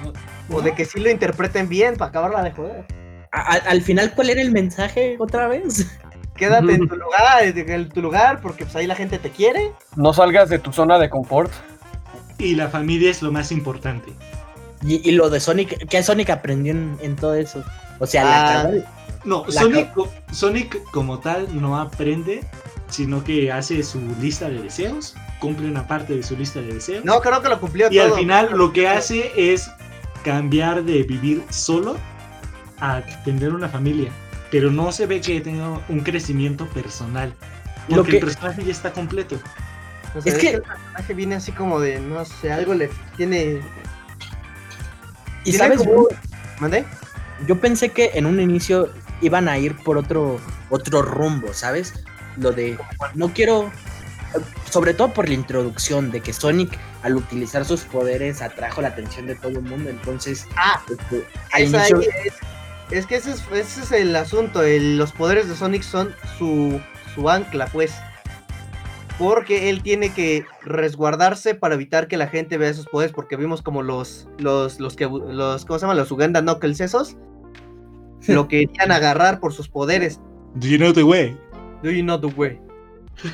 o de que sí lo interpreten bien para acabarla de joder. Al final, ¿cuál era el mensaje otra vez? Quédate en tu lugar, en tu lugar, porque pues ahí la gente te quiere. No salgas de tu zona de confort. y la familia es lo más importante. Y, y lo de Sonic, ¿qué Sonic aprendió en, en todo eso? O sea, la Ah. cagó- No, La Sonic, co- Sonic como tal no aprende, sino que hace su lista de deseos, cumple una parte de su lista de deseos. No, creo que lo cumplió y al todo. final lo que hace es cambiar de vivir solo a tener una familia. Pero no se ve que tenga un crecimiento personal. Lo Porque que- el personaje ya está completo. O sea, Es es que- que el personaje viene así como de, no sé, algo le tiene. Y tiene sabes, como- ¿Mandé? yo pensé que en un inicio iban a ir por otro, otro rumbo, ¿sabes? Lo de, no quiero, sobre todo por la introducción de que Sonic al utilizar sus poderes atrajo la atención de todo el mundo, entonces, Ah, este, al es, inicio, ahí, es, es que ese es, ese es el asunto. el- los poderes de Sonic son su, su ancla, pues. Porque él tiene que resguardarse para evitar que la gente vea sus poderes. Porque vimos como los, los, los que, los, ¿cómo se llaman? Los Uganda Knuckles esos. Lo querían agarrar por sus poderes. Do you know the way? Do you know the way?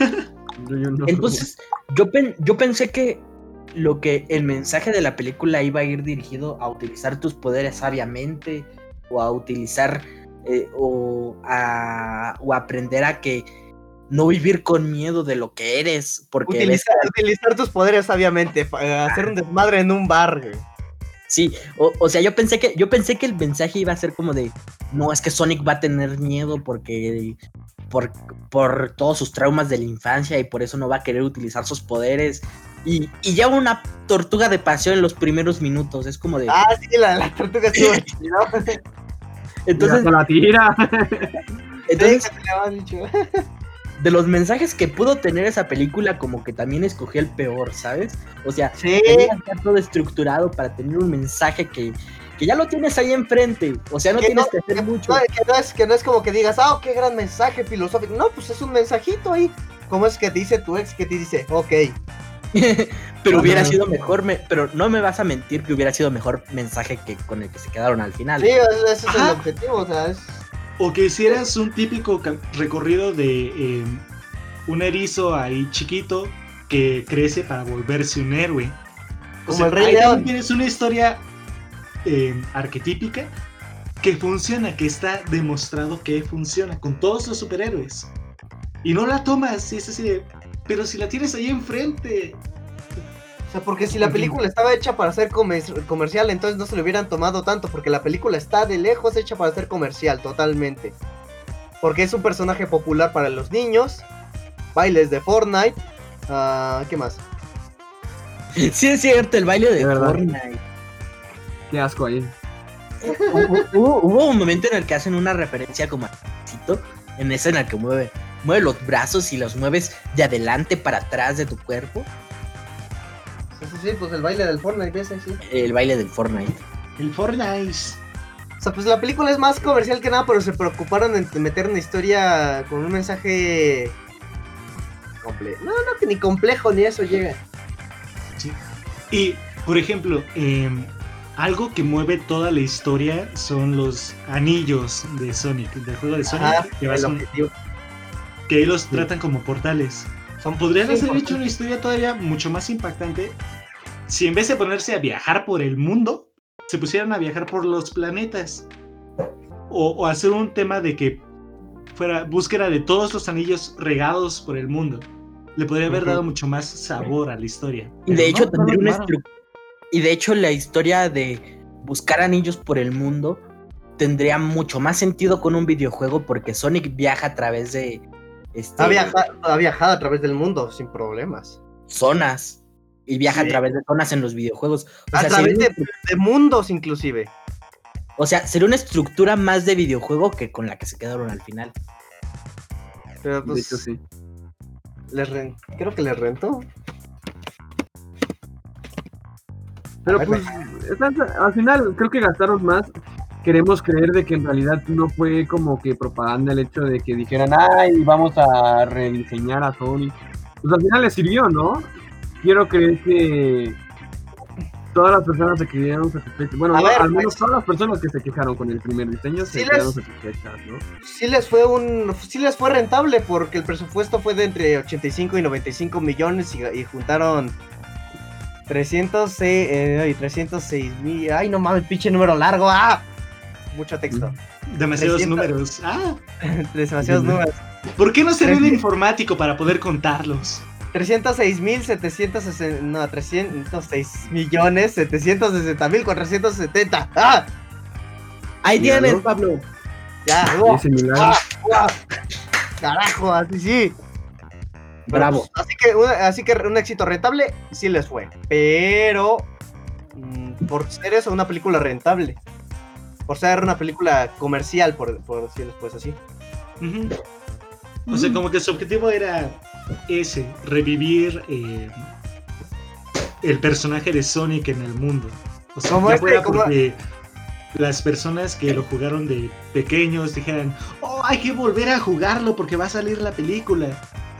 Yo no- entonces, yo, pen- yo pensé que lo que el mensaje de la película iba a ir dirigido a utilizar tus poderes sabiamente o a utilizar eh, o, a, o aprender a que no vivir con miedo de lo que eres porque ves Utilizar, utilizar tus poderes sabiamente. eh, Hacer un desmadre en un bar. güey. Sí, o, o sea, yo pensé que yo pensé que el mensaje iba a ser como de, no, es que Sonic va a tener miedo porque por, por todos sus traumas de la infancia y por eso no va a querer utilizar sus poderes. Y, y ya una tortuga de paseo en los primeros minutos, es como de... Ah, sí, la, la tortuga estuvo entonces, Mira, la tira. entonces, de los mensajes que pudo tener esa película, como que también escogí el peor, ¿sabes? O sea, Sí, tenía que estar todo estructurado para tener un mensaje que, que ya lo tienes ahí enfrente. O sea, no Que tienes no- que hacer mucho. No, que, no es, que no es como que digas, ah, qué gran mensaje filosófico. No, pues es un mensajito ahí. ¿Cómo es que te dice tu ex que te dice, ok? pero hubiera sido mejor, me- pero no me vas a mentir que hubiera sido mejor mensaje que con el que se quedaron al final. Sí, ese es el objetivo, o sea, es... O que hicieras un típico recorrido de eh, un erizo ahí chiquito que crece para volverse un héroe. Como el Rey León. también tienes una historia eh, arquetípica que funciona, que está demostrado que funciona con todos los superhéroes. Y no la tomas, y es así de, pero si la tienes ahí enfrente. O sea, porque si la película estaba hecha para ser comer- comercial, entonces no se le hubieran tomado tanto, porque la película está de lejos hecha para ser comercial, totalmente. Porque es un personaje popular para los niños, bailes de Fortnite, ah, ¿qué más? Sí, es cierto, el baile de. Fortnite. Qué asco ahí. Hubo, hubo- hubo un momento en el que hacen una referencia como a en ese en el que mueve, mueve los brazos y los mueves de adelante para atrás de tu cuerpo. Sí, sí, sí, pues el baile del Fortnite, ese sí. El baile del Fortnite. El Fortnite. O sea, pues la película es más comercial que nada, pero se preocuparon en meter una historia con un mensaje complejo. No, no, que ni complejo ni eso llega. Y, por ejemplo, em, algo que mueve toda la historia son los anillos de Sonic, del juego de Sonic, Ajá, que, vas un- que ahí los tratan como portales. Son Podrían sí, haber hecho una historia todavía mucho más impactante si en vez de ponerse a viajar por el mundo, se pusieran a viajar por los planetas. O, o hacer un tema de que fuera búsqueda de todos los anillos regados por el mundo. Le podría haber dado mucho más sabor a la historia. Y de hecho no, tendría una tomaron. estru- Y de hecho la historia de buscar anillos por el mundo tendría mucho más sentido con un videojuego porque Sonic viaja a través de este, Ha viajado, ha viajado a través del mundo sin problemas. zonas y viaja Sí. a través de zonas en los videojuegos. O A sea, través sería, de, de mundos, inclusive. o sea, sería una estructura más de videojuego que con la que se quedaron al final. Pero De pues, hecho, sí. les creo que les rentó. Pero ver, pues, al final creo que gastaron más. Queremos creer de que en realidad no fue como que propaganda el hecho de que dijeran, ay, vamos a rediseñar a Sonic. Pues al final les sirvió, ¿no? Quiero creer que todas las personas se quedaron satisfechas. Bueno, no, ver, al menos pues- todas las personas que se quejaron con el primer diseño se Sí quedaron les- satisfechas, ¿no? Sí les fue un, sí les fue rentable porque el presupuesto fue de entre 85 y 95 millones y, y juntaron 306, eh, ay, 306 mil. Ay, no mames, pinche número largo. ¡Ah! Mucho texto. Demasiados 300. números. Ah, Demasiados números. ¿por qué no se ve de informático para poder contarlos? 306 mil 760. No, 306 millones 760 mil 470. ¡Ah! Ahí tienes, Pablo. Ya, milagro. ¡guau! ¡guau! Carajo, así sí. Bravo. pues, así, que, una- así que un éxito rentable sí les fue. Pero mm, por ser eso una película rentable. Por ser una película comercial, por, por decirlo pues así. O sea, como que su objetivo era ese, revivir eh, el personaje de Sonic en el mundo. O sea, Como ya este, fuera como- porque las personas que lo jugaron de pequeños dijeran, oh, hay que volver a jugarlo porque va a salir la película.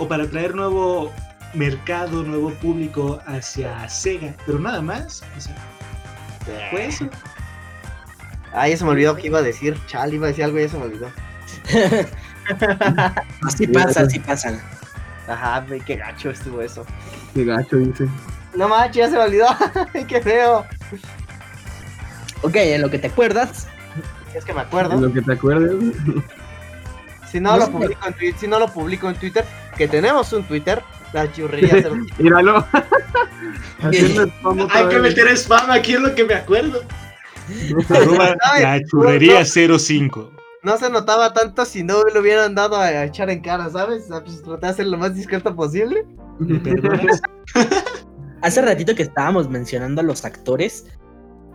O para traer nuevo mercado, nuevo público hacia Sega. Pero nada más. O sea, fue eso. Ay, ya se me olvidó que iba a decir. Chal, iba a decir algo y ya se me olvidó. Así pasa, así pasa. Ajá, qué gacho estuvo eso. Qué gacho, dice. No manches, ya se me olvidó. Ay, qué feo. Ok, en lo que te acuerdas. Es que me En acuerdo. lo que te acuerdes. Si no, No lo publico en Twitter, si no lo publico en Twitter, que tenemos un Twitter, la churrería cero- Míralo. Hay que meter spam aquí es lo que me acuerdo. La churrería 05. No se notaba tanto si no le hubieran dado a, a echar en cara, ¿sabes? Pues tratar de ser lo más discreto posible. ¿Me perdonas? Hace ratito que estábamos mencionando a los actores,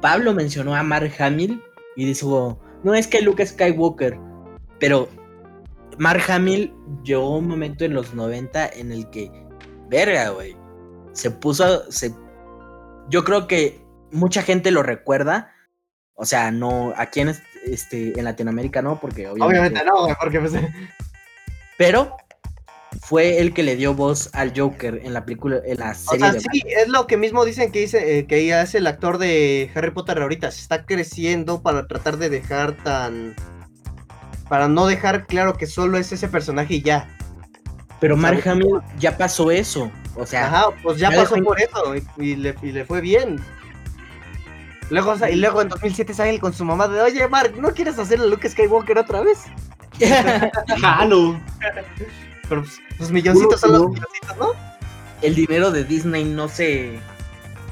Pablo mencionó a Mark Hamill y dijo, no es que Luke Skywalker, pero Mark Hamill llegó un momento en los 90 en el que, verga, güey, se puso, se, yo creo que mucha gente lo recuerda, o sea, no, aquí en, este, en Latinoamérica no, porque obviamente, Obviamente no, porque pues, pero fue el que le dio voz al Joker en la película, en la O serie sea, de sí, es lo que mismo dicen que dice eh, que hace el actor de Harry Potter ahorita. Se está creciendo para tratar de dejar tan. Para no dejar claro que solo es ese personaje y ya. Pero Mark Hamill ya pasó eso. O sea, Ajá, pues ya ya pasó por eso y, y le, y le fue bien. Luego, y luego en 2007 sale con su mamá de, oye, Mark, ¿no quieres hacer el Luke Skywalker otra vez? Jalo. Pero pues, los milloncitos son los milloncitos, ¿no? el dinero de Disney no se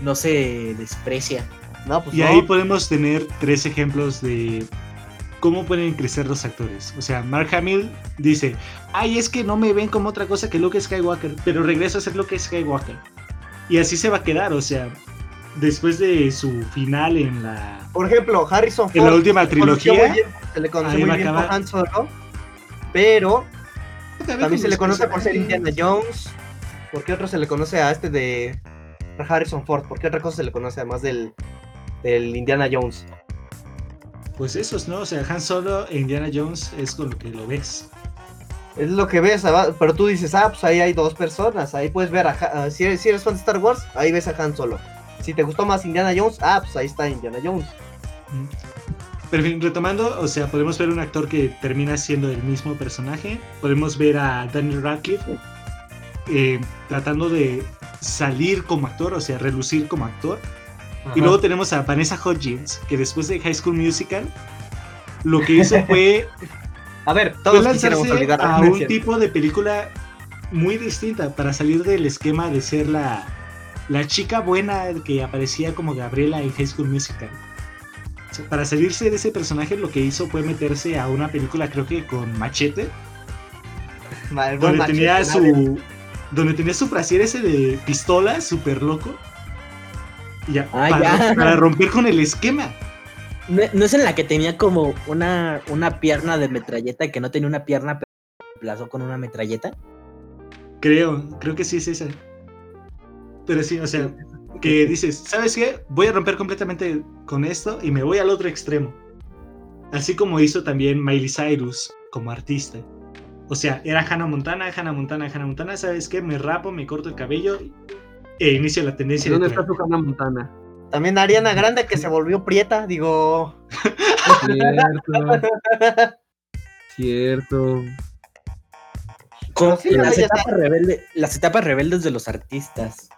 no se desprecia. No, pues Y no. ahí podemos tener tres ejemplos de cómo pueden crecer los actores. O sea, Mark Hamill dice, ay, es que no me ven como otra cosa que Luke Skywalker, pero regreso a ser Luke Skywalker. Y así se va a quedar, o sea, después de su final en la... Por ejemplo, Harrison Ford. En la última trilogía, bien- se le conoció muy bien por acabar. Han Solo. Pero también se le conoce por ser Indiana Jones. ¿Por qué otro se le conoce a este de Harrison Ford? ¿Por qué otra cosa se le conoce además del, del Indiana Jones? Pues esos, ¿no? O sea, Han Solo e Indiana Jones es con lo que lo ves. Es lo que ves, pero tú dices, ah, pues ahí hay dos personas. Ahí puedes ver a. Ha- ah, si, eres, si eres fan de Star Wars, ahí ves a Han Solo. Si te gustó más Indiana Jones, ah, pues ahí está Indiana Jones. Pero en fin, retomando, o sea, podemos ver un actor que termina siendo el mismo personaje. Podemos ver a Daniel Radcliffe eh, tratando de salir como actor, o sea, relucir como actor. Y luego tenemos a Vanessa Hudgens, que después de High School Musical, lo que hizo fue, A ver, todos lanzarse a un tipo de película muy distinta para salir del esquema de ser la, la chica buena que aparecía como Gabriela en High School Musical. O sea, para salirse de ese personaje lo que hizo fue meterse a una película creo que con Machete, donde tenía su donde tenía su brasier ese de pistola súper loco. Ya, Ah, para, ya. para romper con el esquema. ¿No, no es en la que tenía como una, una pierna de metralleta que no tenía una pierna, pero reemplazó con una metralleta? Creo, creo que sí es esa. Pero sí, o sea, que dices, ¿sabes qué? Voy a romper completamente con esto y me voy al otro extremo. Así como hizo también Miley Cyrus como artista. O sea, era Hannah Montana, Hannah Montana, Hannah Montana, ¿sabes qué? Me rapo, me corto el cabello e inicio la tendencia de ¿Dónde está su Hannah Montana? También Ariana Grande que se volvió prieta, digo. Cierto. Cierto. Sí, las, etapas rebelde- las etapas rebeldes de los artistas.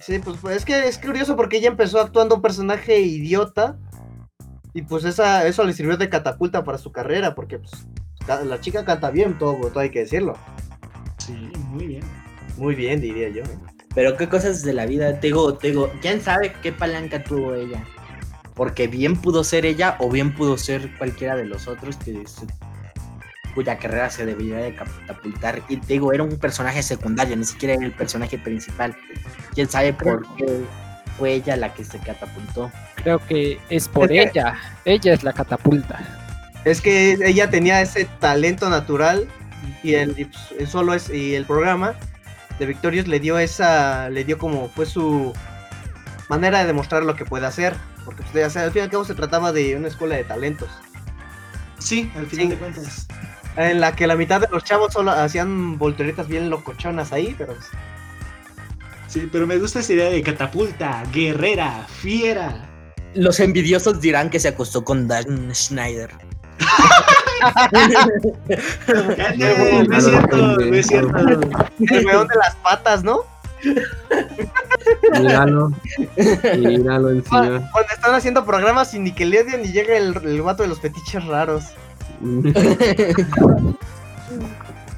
Sí, pues, pues, es que es curioso porque ella empezó actuando un personaje idiota y pues esa, eso le sirvió de catapulta para su carrera porque pues, la chica canta bien, todo, todo hay que decirlo. Sí, muy bien. Muy bien, diría yo. ¿eh? Pero qué cosas de la vida, te digo, te digo, ¿quién sabe qué palanca tuvo ella? Porque bien pudo ser ella o bien pudo ser cualquiera de los otros que se- cuya carrera se debería de catapultar. Y te digo, era un personaje secundario, ni siquiera era el personaje principal. ¿Quién sabe por qué fue ella la que se catapultó? Creo que es por Es que- ella. Ella es la catapulta. Es que ella tenía ese talento natural y el y, pues, solo es y el programa de Victorious le dio esa le dio como fue su manera de demostrar lo que puede hacer, porque pues, o sea, al fin y al cabo se trataba de una escuela de talentos Sí, al final Sí. de cuentas. en la que la mitad de los chavos solo hacían volteretas bien locochonas ahí, pero pues, Sí, pero me gusta esa idea de catapulta, guerrera, fiera. Los envidiosos dirán que se acostó con Dan Schneider. No es cierto, no es cierto. el weón de las patas, ¿no? Míralo. Míralo encima. Cuando están haciendo programas sin Nickelodeon y llega el, el vato de los fetiches raros.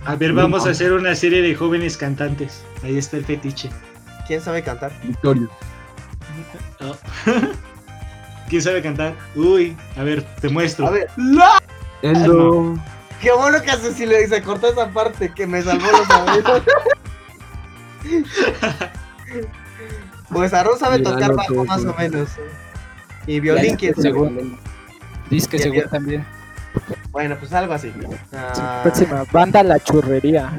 A ver, vamos a hacer una serie de jóvenes cantantes. Ahí está el fetiche. ¿Quién sabe cantar? Victorio. Oh. ¿Quién sabe cantar? Uy, a ver, te muestro. A ver. ¡La! Endo. Qué bueno que hace si le se cortó esa parte que me salvó los amigos. pues Aaron sabe Mira, tocar bajo más o menos. Y violín, quién sabe. Según. Dice que Bien, según bien. también. Bueno, pues algo así. Ah, Próxima, banda La Churrería.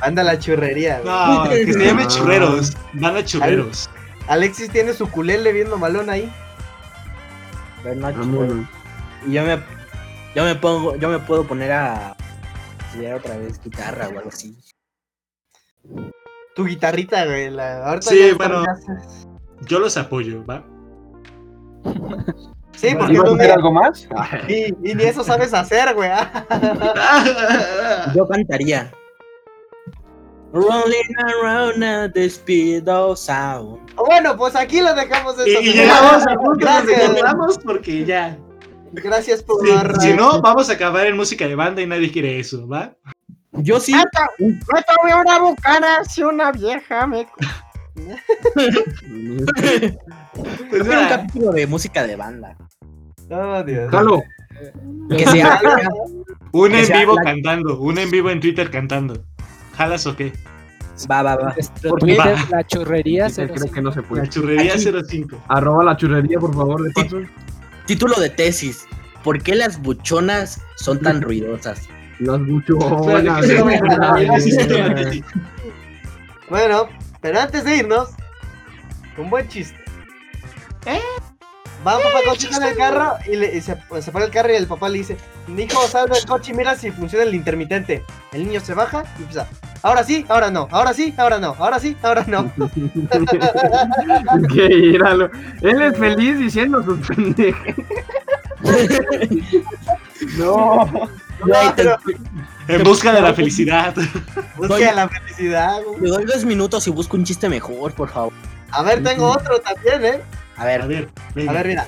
anda la churrería. güey. No, que se llame Ah. churreros. Van a churreros. Alexis tiene su culele viendo malón ahí. Pero no, Vámonos. Y yo me, yo me pongo, yo me puedo poner a estudiar otra vez guitarra o algo así. Tu guitarrita, güey. La... Ahorita Sí, bueno. Yo los apoyo, ¿va? Sí, porque ¿Ibas a tú hacer ni, algo más? y, y ni eso sabes hacer, güey. Yo cantaría. Rolling around at the speed of sound. bueno, pues aquí lo dejamos eso. y, y llegamos al punto cortamos porque ya. Gracias por Sí, narrar. si no, vamos a acabar en música de banda y nadie quiere eso, ¿va? Yo sí. No tomé una bucana si una vieja me... Pues un capítulo de música de banda. Oh, Dios. Jalo. Que sea. un que en sea vivo la- cantando, un en vivo en Twitter cantando. ¿Jalas o qué? Va, va, va. ¿Por? Twitter, Va. La Churrería. Sí, creo que no se La puede. churrería Aquí. 05. Arroba la churrería, por favor, de paso. Título de tesis. ¿Por qué las buchonas son tan ruidosas? Las buchonas. Bueno, pero antes de irnos, un buen chiste. ¿Eh? Va un papá con su hijo en el carro y, le, y se, se para el carro y el papá le dice, hijo, sal del coche y mira si funciona el intermitente. El niño se baja y empieza, ahora sí, ahora no, ahora sí, ahora no, ahora sí, ahora no. que íralo. Él es feliz diciendo sus pendejas. no. Pero- En busca de la felicidad. Busca la felicidad. güey. Le doy dos minutos y busco un chiste mejor, por favor. A ver, tengo otro también, ¿eh? A A ver, ver, venga. A ver, mira.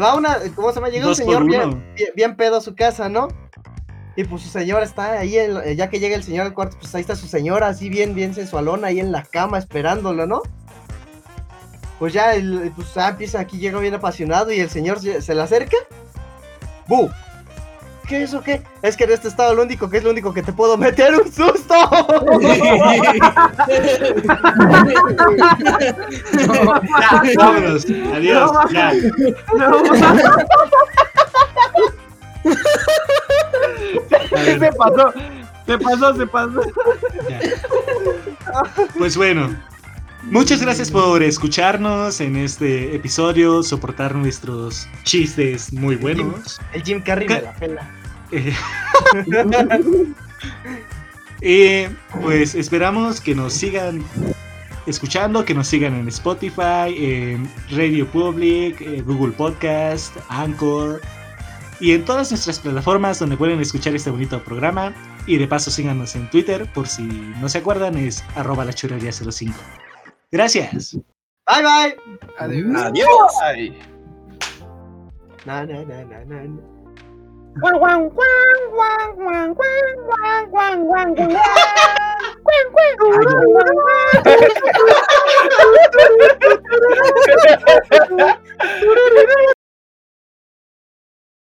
Va una, ¿cómo se llama? Llega un señor bien, bien, bien pedo a su casa, ¿no? Y pues su señora está ahí, eh, ya que llega el señor al cuarto, pues ahí está su señora, así bien, bien sensualona, ahí en la cama esperándolo, ¿no? Pues ya, el, pues ya empieza, aquí llega bien apasionado y el señor se, se le acerca. ¡Bu! ¿Qué es o qué? Es que en este estado lo único que es lo único que te puedo meter un susto. Ya, vámonos. Adiós. Ya. No, se pasó. Se pasó, se pasó. ya. Pues bueno. Muchas gracias por escucharnos en este episodio, soportar nuestros chistes muy buenos. El Jim Carrey ¿Qué? me la pela. Eh, Eh, pues esperamos que nos sigan escuchando, que nos sigan en Spotify, en Radio Public, Google Podcast, Anchor y en todas nuestras plataformas donde pueden escuchar este bonito programa. Y de paso síganos en Twitter, por si no se acuerdan, es arroba la churrería 05. Gracias. Bye bye. Adiós. Adiós. Bye. Na, na, na, na, na.